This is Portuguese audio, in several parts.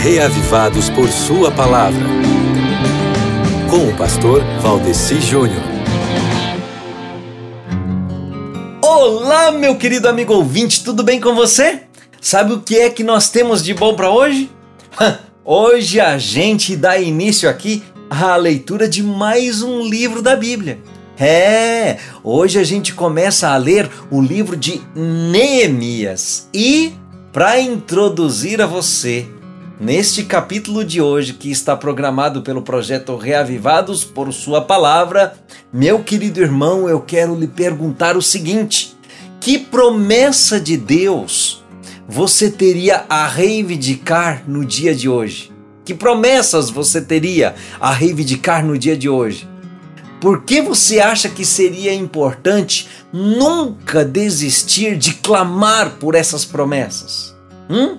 reavivados por Sua palavra. Com o pastor Valdeci Júnior. Olá, meu querido amigo ouvinte, tudo bem com você? Sabe o que é que nós temos de bom para hoje? Hoje a gente dá início aqui à leitura de mais um livro da Bíblia. É, hoje a gente começa a ler o livro de Neemias. E para introduzir a você neste capítulo de hoje que está programado pelo projeto Reavivados por Sua Palavra, meu querido irmão, eu quero lhe perguntar o seguinte: que promessa de Deus você teria a reivindicar no dia de hoje? Que promessas você teria a reivindicar no dia de hoje? Por que você acha que seria importante nunca desistir de clamar por essas promessas? Hum?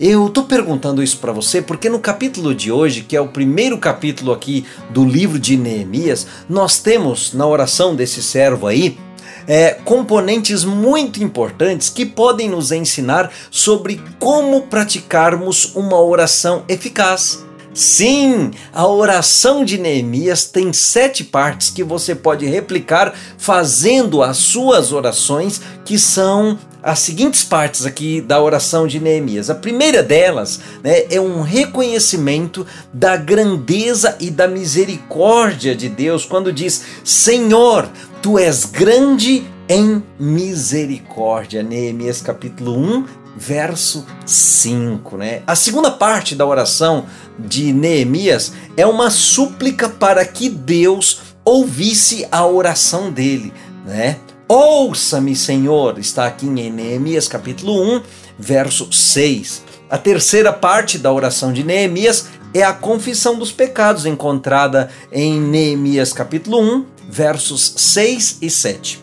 Eu estou perguntando isso para você porque no capítulo de hoje, que é o primeiro capítulo aqui do livro de Neemias, nós temos na oração desse servo aí é, componentes muito importantes que podem nos ensinar sobre como praticarmos uma oração eficaz. Sim, a oração de Neemias tem sete partes que você pode replicar fazendo as suas orações, que são as seguintes partes aqui da oração de Neemias. A primeira delas né, é um reconhecimento da grandeza e da misericórdia de Deus, quando diz: Senhor, tu és grande em misericórdia. Neemias capítulo 1, verso 5, né? A segunda parte da oração de Neemias é uma súplica para que Deus ouvisse a oração dele, né? Ouça-me, Senhor, está aqui em Neemias capítulo 1, verso 6. A terceira parte da oração de Neemias é a confissão dos pecados encontrada em Neemias capítulo 1, versos 6 e 7.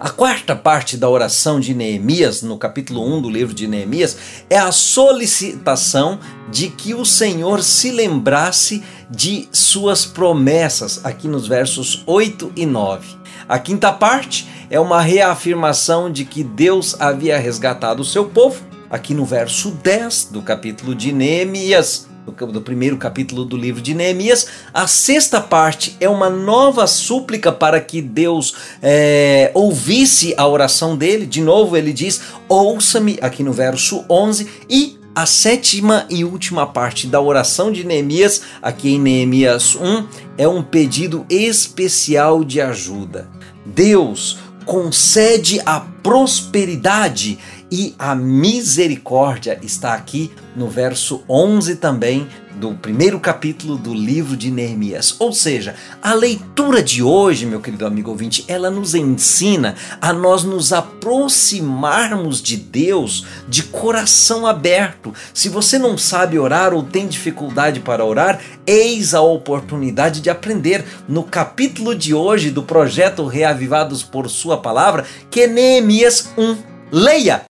A quarta parte da oração de Neemias, no capítulo 1 do livro de Neemias, é a solicitação de que o Senhor se lembrasse de suas promessas, aqui nos versos 8 e 9. A quinta parte é uma reafirmação de que Deus havia resgatado o seu povo, aqui no verso 10 do capítulo de Neemias do primeiro capítulo do livro de Neemias. A sexta parte é uma nova súplica para que Deus é, ouvisse a oração dele. De novo, ele diz: Ouça-me, aqui no verso 11. E a sétima e última parte da oração de Neemias, aqui em Neemias 1, é um pedido especial de ajuda. Deus concede a prosperidade e a misericórdia está aqui no verso 11 também do primeiro capítulo do livro de Neemias. Ou seja, a leitura de hoje, meu querido amigo ouvinte, ela nos ensina a nós nos aproximarmos de Deus de coração aberto. Se você não sabe orar ou tem dificuldade para orar, eis a oportunidade de aprender no capítulo de hoje do projeto Reavivados por Sua Palavra, que é Neemias 1. Leia